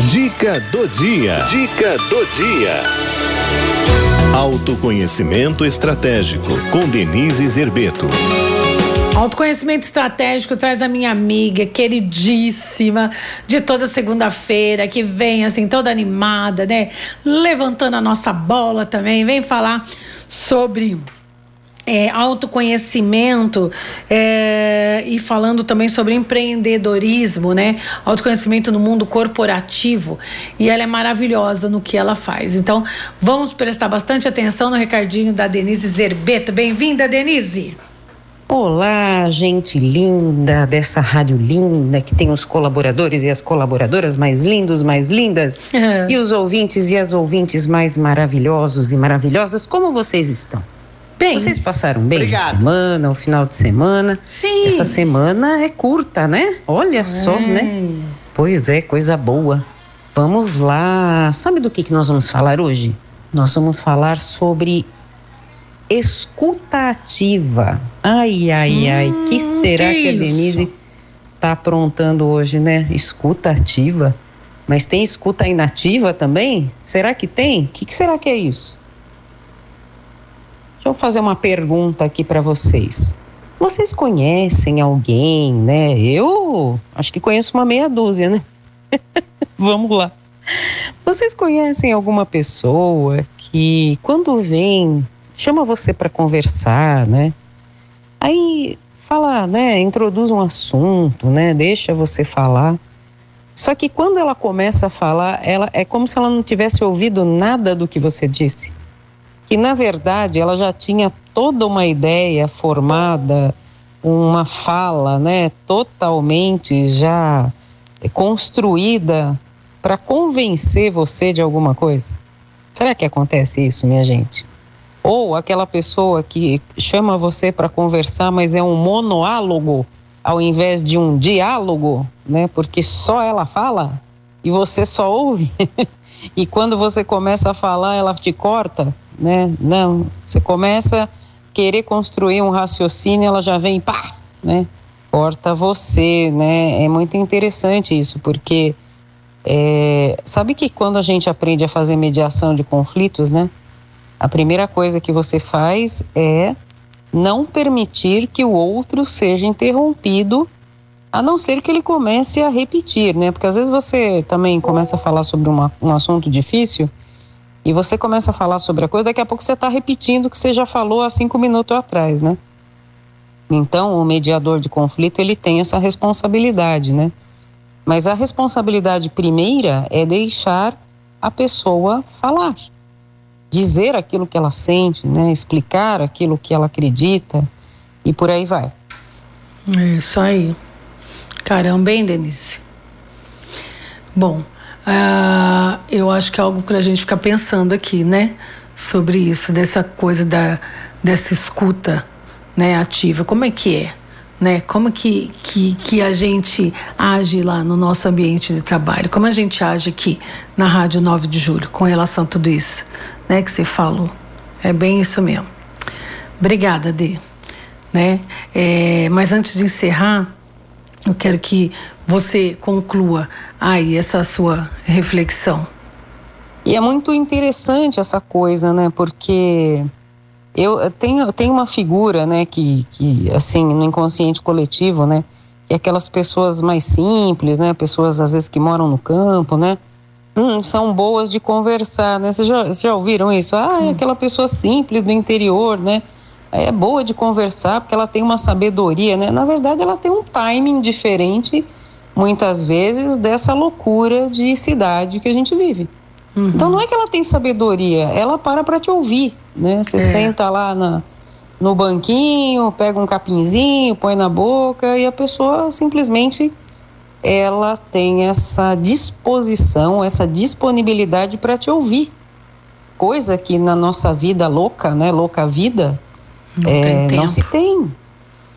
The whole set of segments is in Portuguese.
Dica do dia. Dica do dia. Autoconhecimento estratégico com Denise Zerbeto. Autoconhecimento estratégico traz a minha amiga queridíssima de toda segunda-feira, que vem assim toda animada, né? Levantando a nossa bola também, vem falar sobre é, autoconhecimento é, e falando também sobre empreendedorismo, né? Autoconhecimento no mundo corporativo e ela é maravilhosa no que ela faz. Então, vamos prestar bastante atenção no recadinho da Denise Zerbeto. Bem-vinda, Denise! Olá, gente linda dessa rádio linda que tem os colaboradores e as colaboradoras mais lindos, mais lindas e os ouvintes e as ouvintes mais maravilhosos e maravilhosas. Como vocês estão? Bem. Vocês passaram bem Obrigado. a semana, o final de semana? Sim. Essa semana é curta, né? Olha é. só, né? Pois é, coisa boa. Vamos lá. Sabe do que, que nós vamos falar hoje? Nós vamos falar sobre escuta ativa. Ai, ai, ai. Hum, que será que, que a Denise tá aprontando hoje, né? Escuta ativa. Mas tem escuta inativa também? Será que tem? O que, que será que é isso? Deixa eu fazer uma pergunta aqui para vocês. Vocês conhecem alguém, né? Eu acho que conheço uma meia dúzia, né? Vamos lá. Vocês conhecem alguma pessoa que, quando vem, chama você para conversar, né? Aí fala, né? Introduz um assunto, né? Deixa você falar. Só que quando ela começa a falar, ela é como se ela não tivesse ouvido nada do que você disse que na verdade ela já tinha toda uma ideia formada, uma fala, né, totalmente já construída para convencer você de alguma coisa. Será que acontece isso, minha gente? Ou aquela pessoa que chama você para conversar, mas é um monoálogo ao invés de um diálogo, né? Porque só ela fala e você só ouve. e quando você começa a falar, ela te corta né? Não, você começa a querer construir um raciocínio, ela já vem, pá, né? Corta você, né? É muito interessante isso, porque é, sabe que quando a gente aprende a fazer mediação de conflitos, né? A primeira coisa que você faz é não permitir que o outro seja interrompido, a não ser que ele comece a repetir, né? Porque às vezes você também começa a falar sobre uma, um assunto difícil e você começa a falar sobre a coisa, daqui a pouco você está repetindo o que você já falou há cinco minutos atrás, né? Então, o mediador de conflito, ele tem essa responsabilidade, né? Mas a responsabilidade primeira é deixar a pessoa falar, dizer aquilo que ela sente, né? Explicar aquilo que ela acredita e por aí vai. É isso aí. Caramba, hein, Denise? Bom, ah, eu acho que é algo para a gente ficar pensando aqui, né? Sobre isso, dessa coisa da, dessa escuta né, ativa. Como é que é? Né? Como que, que, que a gente age lá no nosso ambiente de trabalho? Como a gente age aqui na Rádio 9 de Julho com relação a tudo isso né, que você falou? É bem isso mesmo. Obrigada, Dê. Né? É, mas antes de encerrar, eu quero que você conclua aí essa sua reflexão. E é muito interessante essa coisa, né? Porque eu tenho, tenho uma figura, né, que, que, assim, no inconsciente coletivo, né, que é aquelas pessoas mais simples, né, pessoas às vezes que moram no campo, né, hum, são boas de conversar, né, vocês já, já ouviram isso? Ah, é aquela pessoa simples do interior, né, é boa de conversar porque ela tem uma sabedoria, né? Na verdade, ela tem um timing diferente, muitas vezes, dessa loucura de cidade que a gente vive. Uhum. Então, não é que ela tem sabedoria, ela para para te ouvir, né? Você é. senta lá na, no banquinho, pega um capinzinho, põe na boca e a pessoa simplesmente ela tem essa disposição, essa disponibilidade para te ouvir. Coisa que na nossa vida louca, né, louca vida, não, é, não se tem.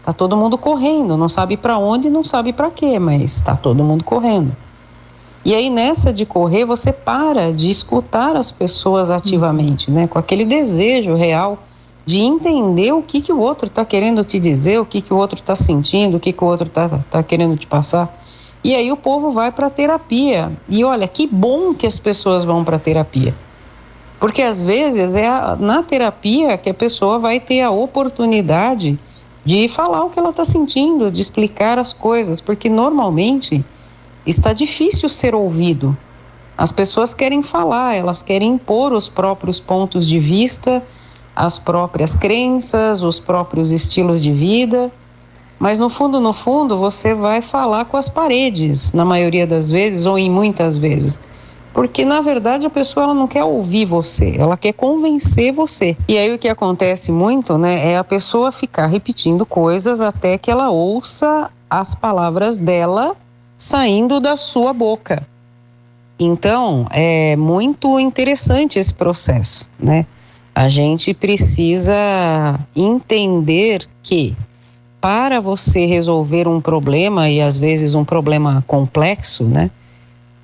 Tá todo mundo correndo, não sabe para onde, não sabe para quê, mas tá todo mundo correndo. E aí nessa de correr, você para de escutar as pessoas ativamente, né? Com aquele desejo real de entender o que que o outro está querendo te dizer, o que que o outro está sentindo, o que que o outro está tá querendo te passar. E aí o povo vai para terapia. E olha, que bom que as pessoas vão para terapia. Porque às vezes é a, na terapia que a pessoa vai ter a oportunidade de falar o que ela está sentindo, de explicar as coisas, porque normalmente está difícil ser ouvido. As pessoas querem falar, elas querem impor os próprios pontos de vista, as próprias crenças, os próprios estilos de vida. Mas no fundo, no fundo, você vai falar com as paredes, na maioria das vezes ou em muitas vezes. Porque na verdade a pessoa ela não quer ouvir você, ela quer convencer você. E aí o que acontece muito, né, é a pessoa ficar repetindo coisas até que ela ouça as palavras dela saindo da sua boca. Então, é muito interessante esse processo, né? A gente precisa entender que para você resolver um problema e às vezes um problema complexo, né?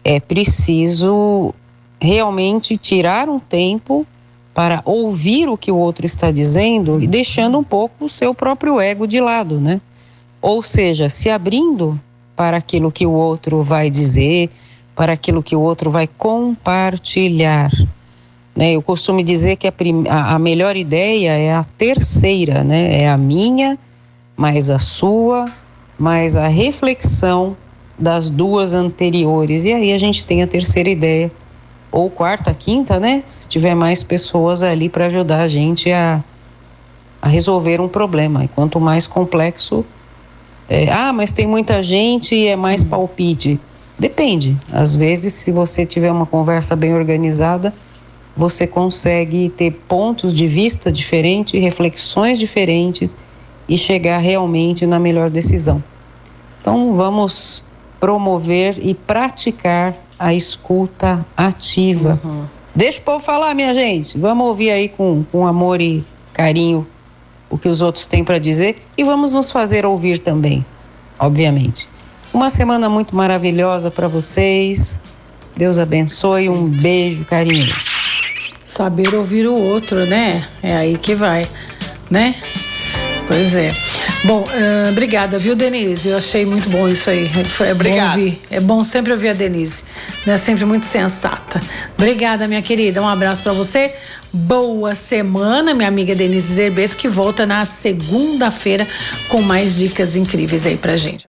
É preciso realmente tirar um tempo para ouvir o que o outro está dizendo e deixando um pouco o seu próprio ego de lado, né? Ou seja, se abrindo para aquilo que o outro vai dizer, para aquilo que o outro vai compartilhar. Né? Eu costumo dizer que a, prim... a melhor ideia é a terceira, né? É a minha, mais a sua, mais a reflexão das duas anteriores. E aí a gente tem a terceira ideia, ou quarta, quinta, né? Se tiver mais pessoas ali para ajudar a gente a, a resolver um problema. E quanto mais complexo, é, ah, mas tem muita gente e é mais palpite. Depende. Às vezes, se você tiver uma conversa bem organizada, você consegue ter pontos de vista diferentes, reflexões diferentes e chegar realmente na melhor decisão. Então, vamos promover e praticar a escuta ativa. Uhum. Deixa o povo falar, minha gente. Vamos ouvir aí com, com amor e carinho o que os outros têm para dizer e vamos nos fazer ouvir também, obviamente. Uma semana muito maravilhosa para vocês. Deus abençoe. Um beijo, carinho. Saber ouvir o outro, né? É aí que vai, né? Pois é. Bom, uh, obrigada, viu, Denise? Eu achei muito bom isso aí. Foi, é bom ouvir. É bom sempre ouvir a Denise. Né? Sempre muito sensata. Obrigada, minha querida. Um abraço para você. Boa semana, minha amiga Denise Zerbeto, que volta na segunda-feira com mais dicas incríveis aí pra gente.